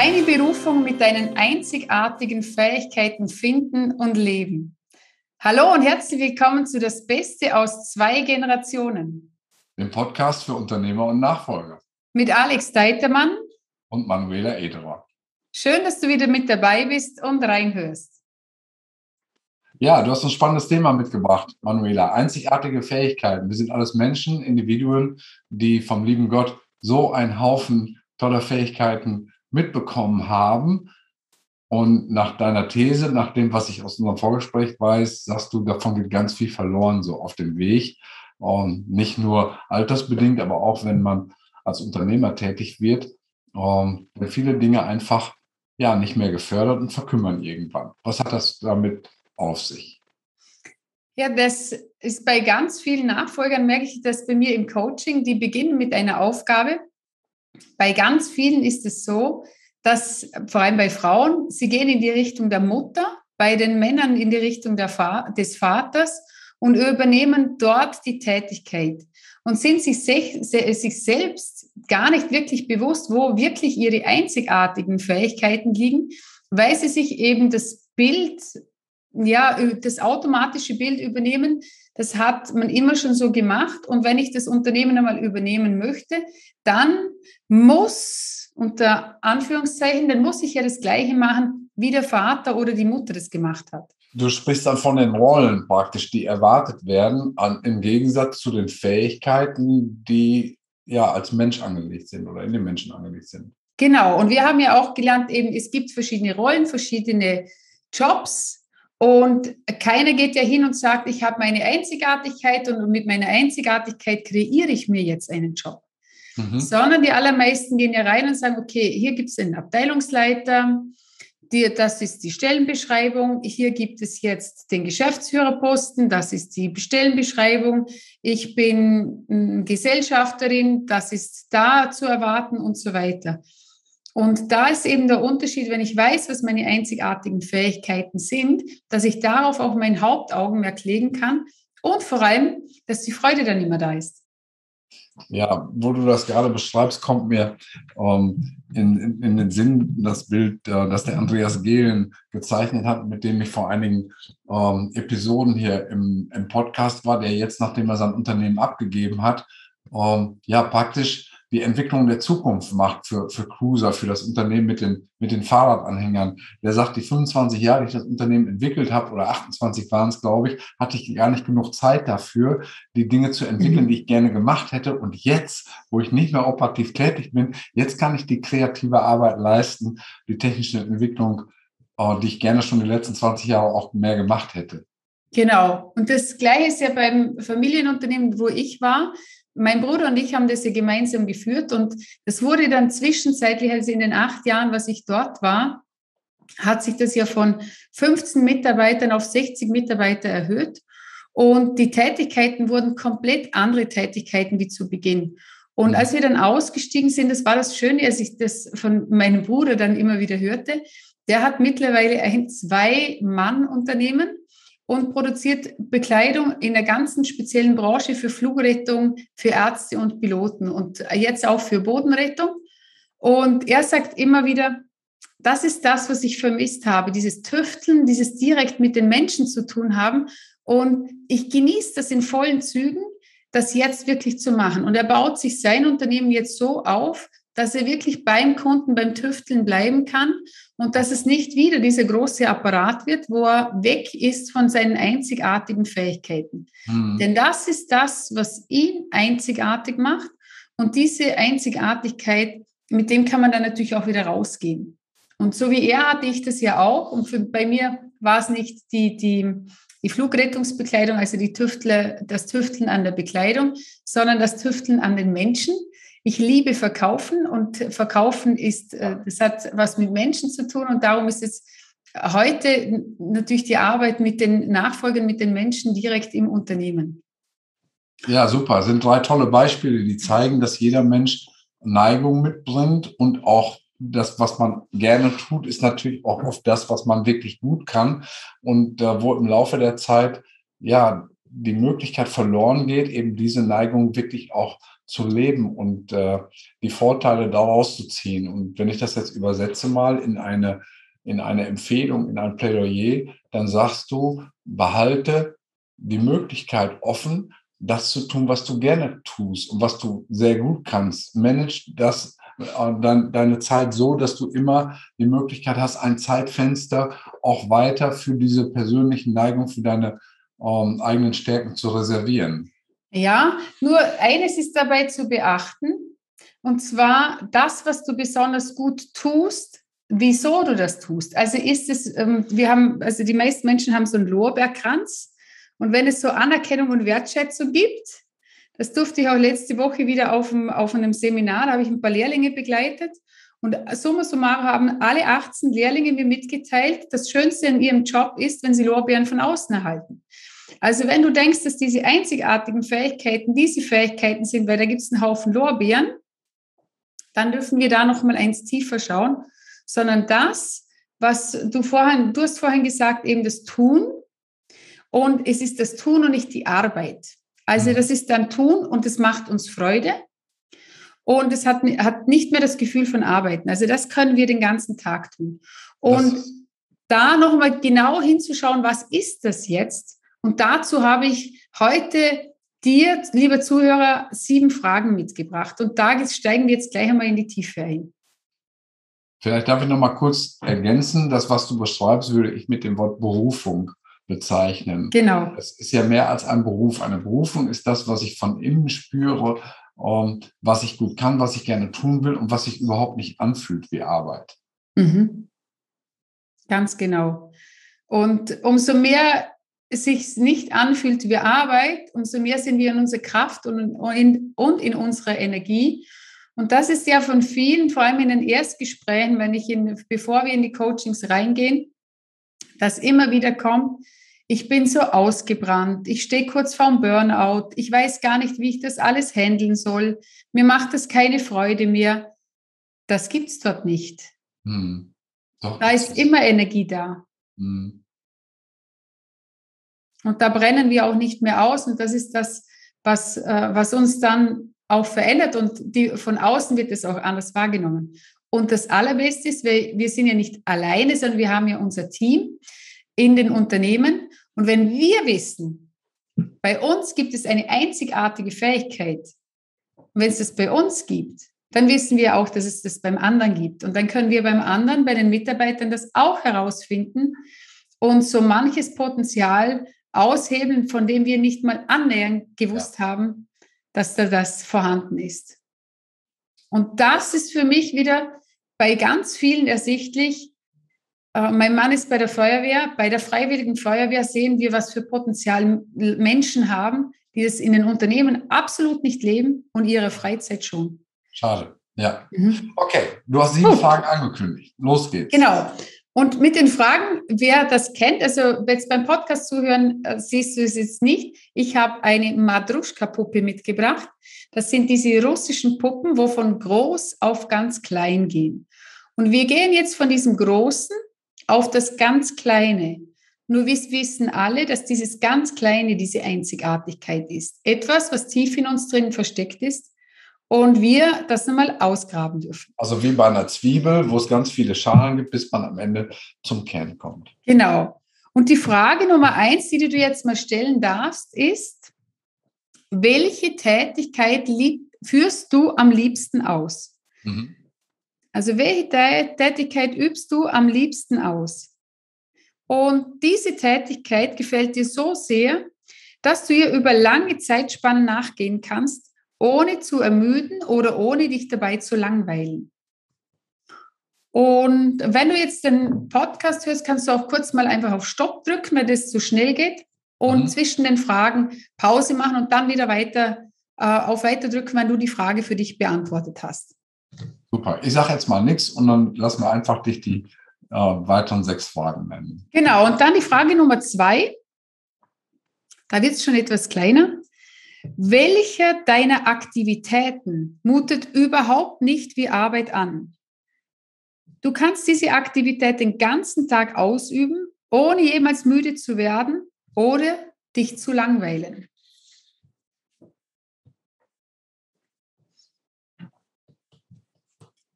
Deine Berufung mit deinen einzigartigen Fähigkeiten finden und leben. Hallo und herzlich willkommen zu Das Beste aus zwei Generationen. Dem Podcast für Unternehmer und Nachfolger. Mit Alex Deitermann und Manuela Ederer. Schön, dass du wieder mit dabei bist und reinhörst. Ja, du hast ein spannendes Thema mitgebracht, Manuela. Einzigartige Fähigkeiten. Wir sind alles Menschen, Individuen, die vom lieben Gott so einen Haufen toller Fähigkeiten mitbekommen haben. Und nach deiner These, nach dem, was ich aus unserem Vorgespräch weiß, sagst du, davon geht ganz viel verloren so auf dem Weg. Und nicht nur altersbedingt, aber auch wenn man als Unternehmer tätig wird, ähm, viele Dinge einfach ja nicht mehr gefördert und verkümmern irgendwann. Was hat das damit auf sich? Ja, das ist bei ganz vielen Nachfolgern, merke ich das bei mir im Coaching, die beginnen mit einer Aufgabe. Bei ganz vielen ist es so, dass vor allem bei Frauen, sie gehen in die Richtung der Mutter, bei den Männern in die Richtung Fa des Vaters und übernehmen dort die Tätigkeit und sind sich, sich selbst gar nicht wirklich bewusst, wo wirklich ihre einzigartigen Fähigkeiten liegen, weil sie sich eben das Bild, ja, das automatische Bild übernehmen. Das hat man immer schon so gemacht. Und wenn ich das Unternehmen einmal übernehmen möchte, dann muss, unter Anführungszeichen, dann muss ich ja das Gleiche machen, wie der Vater oder die Mutter das gemacht hat. Du sprichst dann von den Rollen praktisch, die erwartet werden, an, im Gegensatz zu den Fähigkeiten, die ja als Mensch angelegt sind oder in den Menschen angelegt sind. Genau, und wir haben ja auch gelernt, eben es gibt verschiedene Rollen, verschiedene Jobs und keiner geht ja hin und sagt, ich habe meine Einzigartigkeit und mit meiner Einzigartigkeit kreiere ich mir jetzt einen Job. Mhm. Sondern die allermeisten gehen ja rein und sagen, okay, hier gibt es einen Abteilungsleiter, die, das ist die Stellenbeschreibung. Hier gibt es jetzt den Geschäftsführerposten. Das ist die Stellenbeschreibung. Ich bin hm, Gesellschafterin. Das ist da zu erwarten und so weiter. Und da ist eben der Unterschied, wenn ich weiß, was meine einzigartigen Fähigkeiten sind, dass ich darauf auch mein Hauptaugenmerk legen kann und vor allem, dass die Freude dann immer da ist. Ja, wo du das gerade beschreibst, kommt mir ähm, in, in, in, den Sinn das Bild, äh, das der Andreas Gehlen gezeichnet hat, mit dem ich vor einigen ähm, Episoden hier im, im Podcast war, der jetzt, nachdem er sein Unternehmen abgegeben hat, ähm, ja praktisch die Entwicklung der Zukunft macht für, für Cruiser, für das Unternehmen mit den, mit den Fahrradanhängern. Der sagt, die 25 Jahre, die ich das Unternehmen entwickelt habe, oder 28 waren es, glaube ich, hatte ich gar nicht genug Zeit dafür, die Dinge zu entwickeln, mhm. die ich gerne gemacht hätte. Und jetzt, wo ich nicht mehr operativ tätig bin, jetzt kann ich die kreative Arbeit leisten, die technische Entwicklung, äh, die ich gerne schon die letzten 20 Jahre auch mehr gemacht hätte. Genau. Und das Gleiche ist ja beim Familienunternehmen, wo ich war mein Bruder und ich haben das ja gemeinsam geführt und das wurde dann zwischenzeitlich, also in den acht Jahren, was ich dort war, hat sich das ja von 15 Mitarbeitern auf 60 Mitarbeiter erhöht und die Tätigkeiten wurden komplett andere Tätigkeiten wie zu Beginn. Und als wir dann ausgestiegen sind, das war das Schöne, als ich das von meinem Bruder dann immer wieder hörte, der hat mittlerweile ein Zwei-Mann-Unternehmen und produziert Bekleidung in einer ganzen speziellen Branche für Flugrettung, für Ärzte und Piloten und jetzt auch für Bodenrettung. Und er sagt immer wieder, das ist das, was ich vermisst habe, dieses Tüfteln, dieses direkt mit den Menschen zu tun haben. Und ich genieße das in vollen Zügen, das jetzt wirklich zu machen. Und er baut sich sein Unternehmen jetzt so auf, dass er wirklich beim Kunden, beim Tüfteln bleiben kann und dass es nicht wieder dieser große Apparat wird, wo er weg ist von seinen einzigartigen Fähigkeiten. Mhm. Denn das ist das, was ihn einzigartig macht. Und diese Einzigartigkeit, mit dem kann man dann natürlich auch wieder rausgehen. Und so wie er hatte ich das ja auch. Und für, bei mir war es nicht die, die, die Flugrettungsbekleidung, also die Tüftle, das Tüfteln an der Bekleidung, sondern das Tüfteln an den Menschen ich liebe Verkaufen und Verkaufen ist, äh, das hat was mit Menschen zu tun und darum ist es heute natürlich die Arbeit mit den Nachfolgern, mit den Menschen direkt im Unternehmen. Ja, super. Das sind drei tolle Beispiele, die zeigen, dass jeder Mensch Neigung mitbringt und auch das, was man gerne tut, ist natürlich auch oft das, was man wirklich gut kann und äh, wo im Laufe der Zeit ja die Möglichkeit verloren geht, eben diese Neigung wirklich auch zu leben und äh, die Vorteile daraus zu ziehen. Und wenn ich das jetzt übersetze mal in eine, in eine Empfehlung, in ein Plädoyer, dann sagst du, behalte die Möglichkeit offen, das zu tun, was du gerne tust und was du sehr gut kannst. Manage das äh, dein, deine Zeit so, dass du immer die Möglichkeit hast, ein Zeitfenster auch weiter für diese persönlichen Neigungen, für deine ähm, eigenen Stärken zu reservieren. Ja, nur eines ist dabei zu beachten, und zwar das, was du besonders gut tust, wieso du das tust. Also ist es, ähm, wir haben, also die meisten Menschen haben so einen Lorbeerkranz. Und wenn es so Anerkennung und Wertschätzung gibt, das durfte ich auch letzte Woche wieder auf, einem, auf einem Seminar, da habe ich ein paar Lehrlinge begleitet. Und summa summarum haben alle 18 Lehrlinge mir mitgeteilt, das Schönste an ihrem Job ist, wenn sie Lorbeeren von außen erhalten. Also wenn du denkst, dass diese einzigartigen Fähigkeiten diese Fähigkeiten sind, weil da gibt es einen Haufen Lorbeeren, dann dürfen wir da noch mal eins tiefer schauen, sondern das, was du vorhin, du hast vorhin gesagt, eben das Tun. Und es ist das Tun und nicht die Arbeit. Also mhm. das ist dann Tun und es macht uns Freude. Und es hat, hat nicht mehr das Gefühl von Arbeiten. Also das können wir den ganzen Tag tun. Und das da nochmal genau hinzuschauen, was ist das jetzt? Und dazu habe ich heute dir, lieber Zuhörer, sieben Fragen mitgebracht. Und da steigen wir jetzt gleich einmal in die Tiefe ein. Vielleicht darf ich noch mal kurz ergänzen, das, was du beschreibst, würde ich mit dem Wort Berufung bezeichnen. Genau. Es ist ja mehr als ein Beruf. Eine Berufung ist das, was ich von innen spüre, und was ich gut kann, was ich gerne tun will und was sich überhaupt nicht anfühlt wie Arbeit. Mhm. Ganz genau. Und umso mehr sich nicht anfühlt wie Arbeit, umso mehr sind wir in unserer Kraft und in, und in unserer Energie. Und das ist ja von vielen, vor allem in den Erstgesprächen, wenn ich in, bevor wir in die Coachings reingehen, dass immer wieder kommt, ich bin so ausgebrannt, ich stehe kurz vorm Burnout, ich weiß gar nicht, wie ich das alles handeln soll, mir macht das keine Freude mehr. Das gibt es dort nicht. Hm. Doch, da ist immer Energie da. Hm. Und da brennen wir auch nicht mehr aus. Und das ist das, was, äh, was uns dann auch verändert. Und die, von außen wird es auch anders wahrgenommen. Und das Allerbeste ist, wir, wir sind ja nicht alleine, sondern wir haben ja unser Team in den Unternehmen. Und wenn wir wissen, bei uns gibt es eine einzigartige Fähigkeit, und wenn es das bei uns gibt, dann wissen wir auch, dass es das beim anderen gibt. Und dann können wir beim anderen, bei den Mitarbeitern das auch herausfinden und so manches Potenzial aushebeln, von dem wir nicht mal annähernd gewusst ja. haben, dass da das vorhanden ist. Und das ist für mich wieder bei ganz vielen ersichtlich. Äh, mein Mann ist bei der Feuerwehr. Bei der Freiwilligen Feuerwehr sehen wir, was für Potenzial Menschen haben, die es in den Unternehmen absolut nicht leben und ihre Freizeit schon. Schade. Ja. Mhm. Okay, du hast sieben Gut. Fragen angekündigt. Los geht's. Genau. Und mit den Fragen, wer das kennt, also jetzt beim Podcast zuhören, äh, siehst du es jetzt nicht. Ich habe eine Madruschka-Puppe mitgebracht. Das sind diese russischen Puppen, wo von groß auf ganz klein gehen. Und wir gehen jetzt von diesem Großen auf das ganz Kleine. Nur wir wissen alle, dass dieses ganz Kleine diese Einzigartigkeit ist. Etwas, was tief in uns drin versteckt ist, und wir das nochmal ausgraben dürfen. Also wie bei einer Zwiebel, wo es ganz viele Schalen gibt, bis man am Ende zum Kern kommt. Genau. Und die Frage Nummer eins, die du dir jetzt mal stellen darfst, ist, welche Tätigkeit führst du am liebsten aus? Mhm. Also welche Tätigkeit übst du am liebsten aus? Und diese Tätigkeit gefällt dir so sehr, dass du ihr über lange Zeitspannen nachgehen kannst ohne zu ermüden oder ohne dich dabei zu langweilen. Und wenn du jetzt den Podcast hörst, kannst du auch kurz mal einfach auf Stopp drücken, wenn das zu schnell geht und mhm. zwischen den Fragen Pause machen und dann wieder weiter äh, auf Weiter drücken, wenn du die Frage für dich beantwortet hast. Super. Ich sage jetzt mal nichts und dann lassen wir einfach dich die äh, weiteren sechs Fragen nennen. Genau. Und dann die Frage Nummer zwei. Da wird es schon etwas kleiner. Welche deiner Aktivitäten mutet überhaupt nicht wie Arbeit an? Du kannst diese Aktivität den ganzen Tag ausüben, ohne jemals müde zu werden oder dich zu langweilen.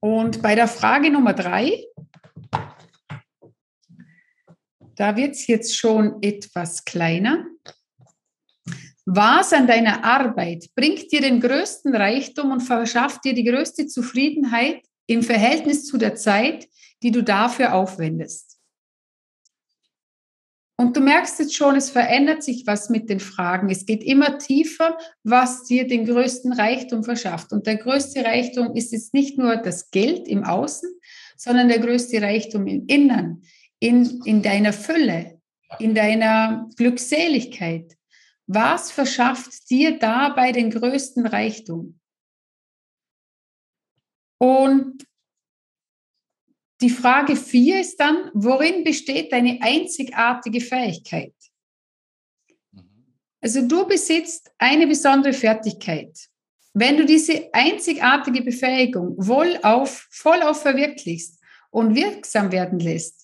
Und bei der Frage Nummer drei, da wird es jetzt schon etwas kleiner. Was an deiner Arbeit bringt dir den größten Reichtum und verschafft dir die größte Zufriedenheit im Verhältnis zu der Zeit, die du dafür aufwendest? Und du merkst jetzt schon, es verändert sich was mit den Fragen. Es geht immer tiefer, was dir den größten Reichtum verschafft. Und der größte Reichtum ist jetzt nicht nur das Geld im Außen, sondern der größte Reichtum im Innern, in, in deiner Fülle, in deiner Glückseligkeit. Was verschafft dir dabei den größten Reichtum? Und die Frage vier ist dann, worin besteht deine einzigartige Fähigkeit? Also du besitzt eine besondere Fertigkeit. Wenn du diese einzigartige Befähigung voll auf, voll auf verwirklichst und wirksam werden lässt,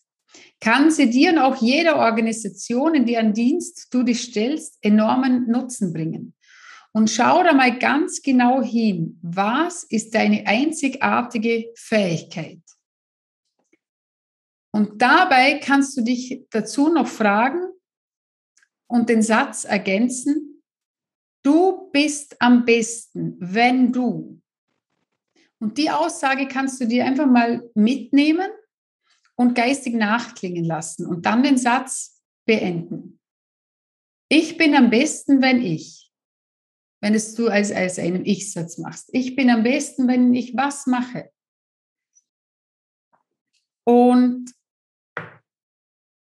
kann sie dir und auch jeder Organisation, in deren Dienst du dich stellst, enormen Nutzen bringen. Und schau da mal ganz genau hin, was ist deine einzigartige Fähigkeit? Und dabei kannst du dich dazu noch fragen und den Satz ergänzen, du bist am besten, wenn du. Und die Aussage kannst du dir einfach mal mitnehmen und geistig nachklingen lassen und dann den Satz beenden. Ich bin am besten, wenn ich, wenn es du als, als einen Ich-Satz machst. Ich bin am besten, wenn ich was mache. Und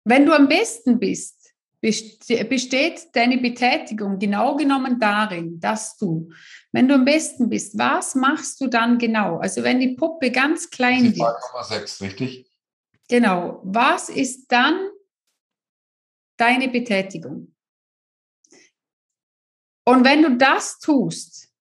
wenn du am besten bist, besteht deine Betätigung genau genommen darin, dass du, wenn du am besten bist, was machst du dann genau? Also wenn die Puppe ganz klein ist. 2,6, richtig? Genau. Was ist dann deine Betätigung? Und wenn du das tust,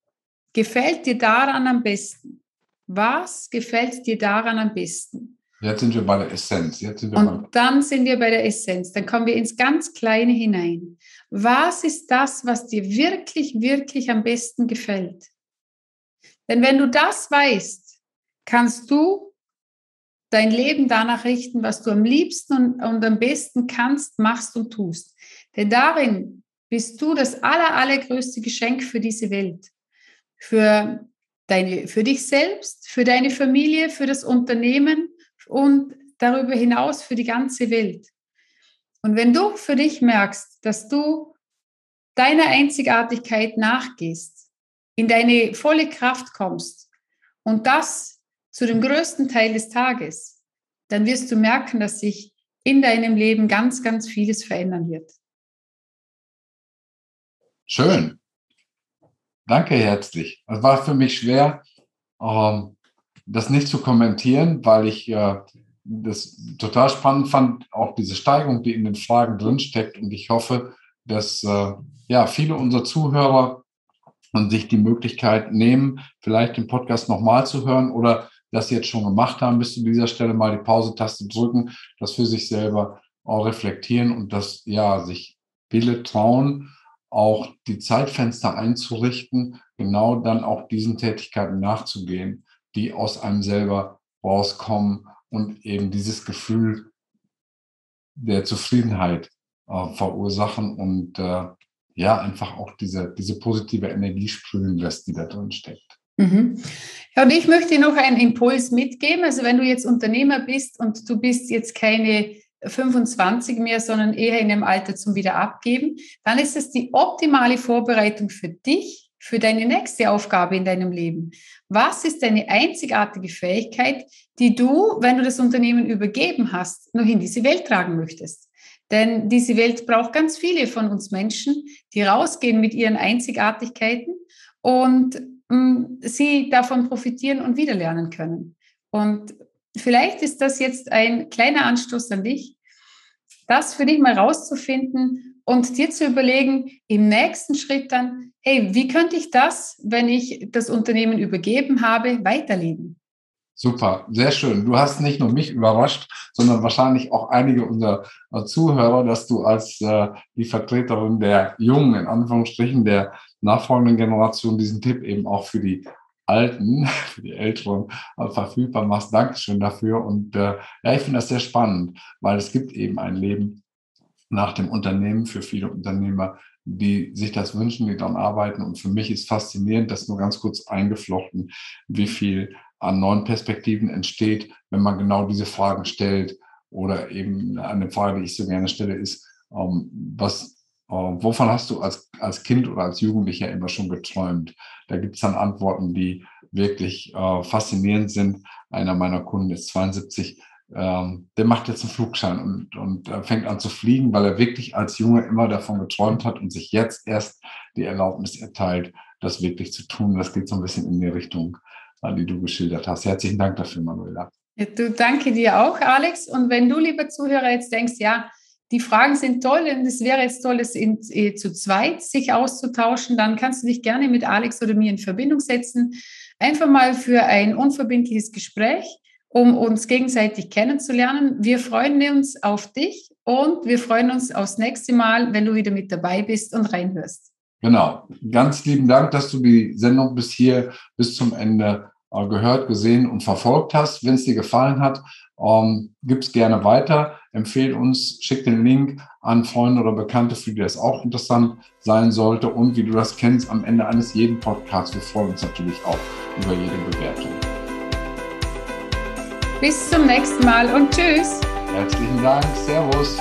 gefällt dir daran am besten? Was gefällt dir daran am besten? Jetzt sind wir bei der Essenz. Jetzt sind wir Und dann sind wir bei der Essenz. Dann kommen wir ins ganz Kleine hinein. Was ist das, was dir wirklich, wirklich am besten gefällt? Denn wenn du das weißt, kannst du dein Leben danach richten, was du am liebsten und, und am besten kannst, machst und tust. Denn darin bist du das aller, allergrößte Geschenk für diese Welt. Für, deine, für dich selbst, für deine Familie, für das Unternehmen und darüber hinaus für die ganze Welt. Und wenn du für dich merkst, dass du deiner Einzigartigkeit nachgehst, in deine volle Kraft kommst und das zu dem größten Teil des Tages, dann wirst du merken, dass sich in deinem Leben ganz, ganz vieles verändern wird. Schön. Danke herzlich. Es war für mich schwer, ähm, das nicht zu kommentieren, weil ich äh, das total spannend fand, auch diese Steigung, die in den Fragen drinsteckt. Und ich hoffe, dass äh, ja, viele unserer Zuhörer und sich die Möglichkeit nehmen, vielleicht den Podcast nochmal zu hören oder das jetzt schon gemacht haben, bis zu dieser Stelle mal die Pause-Taste drücken, das für sich selber auch reflektieren und das, ja, sich viele trauen, auch die Zeitfenster einzurichten, genau dann auch diesen Tätigkeiten nachzugehen, die aus einem selber rauskommen und eben dieses Gefühl der Zufriedenheit äh, verursachen und äh, ja, einfach auch diese, diese positive Energie sprühen lässt, die da drin steckt. Mhm. Ja, und ich möchte noch einen Impuls mitgeben. Also wenn du jetzt Unternehmer bist und du bist jetzt keine 25 mehr, sondern eher in einem Alter zum Wiederabgeben, dann ist es die optimale Vorbereitung für dich, für deine nächste Aufgabe in deinem Leben. Was ist deine einzigartige Fähigkeit, die du, wenn du das Unternehmen übergeben hast, noch in diese Welt tragen möchtest? Denn diese Welt braucht ganz viele von uns Menschen, die rausgehen mit ihren Einzigartigkeiten und sie davon profitieren und wiederlernen können. Und vielleicht ist das jetzt ein kleiner Anstoß an dich, das für dich mal rauszufinden und dir zu überlegen, im nächsten Schritt dann, hey, wie könnte ich das, wenn ich das Unternehmen übergeben habe, weiterleben? Super, sehr schön. Du hast nicht nur mich überrascht, sondern wahrscheinlich auch einige unserer Zuhörer, dass du als äh, die Vertreterin der jungen, in Anführungsstrichen, der nachfolgenden Generation diesen Tipp eben auch für die Alten, für die Älteren äh, verfügbar machst. Dankeschön dafür. Und äh, ja, ich finde das sehr spannend, weil es gibt eben ein Leben nach dem Unternehmen für viele Unternehmer, die sich das wünschen, die daran arbeiten. Und für mich ist faszinierend, das nur ganz kurz eingeflochten, wie viel an neuen Perspektiven entsteht, wenn man genau diese Fragen stellt. Oder eben eine Frage, die ich so gerne stelle, ist, ähm, was, äh, wovon hast du als, als Kind oder als Jugendlicher immer schon geträumt? Da gibt es dann Antworten, die wirklich äh, faszinierend sind. Einer meiner Kunden ist 72, ähm, der macht jetzt einen Flugschein und, und äh, fängt an zu fliegen, weil er wirklich als Junge immer davon geträumt hat und sich jetzt erst die Erlaubnis erteilt, das wirklich zu tun. Das geht so ein bisschen in die Richtung, äh, die du geschildert hast. Herzlichen Dank dafür, Manuela. Ja, du danke dir auch, Alex. Und wenn du, lieber Zuhörer, jetzt denkst, ja, die Fragen sind toll und es wäre jetzt toll, es in, eh, zu zweit sich auszutauschen, dann kannst du dich gerne mit Alex oder mir in Verbindung setzen. Einfach mal für ein unverbindliches Gespräch um uns gegenseitig kennenzulernen. Wir freuen uns auf dich und wir freuen uns aufs nächste Mal, wenn du wieder mit dabei bist und reinhörst. Genau. Ganz lieben Dank, dass du die Sendung bis hier, bis zum Ende äh, gehört, gesehen und verfolgt hast. Wenn es dir gefallen hat, ähm, gib es gerne weiter. Empfehle uns, schick den Link an Freunde oder Bekannte, für die das auch interessant sein sollte. Und wie du das kennst, am Ende eines jeden Podcasts, wir freuen uns natürlich auch über jede Bewertung. Bis zum nächsten Mal und tschüss. Herzlichen Dank. Servus.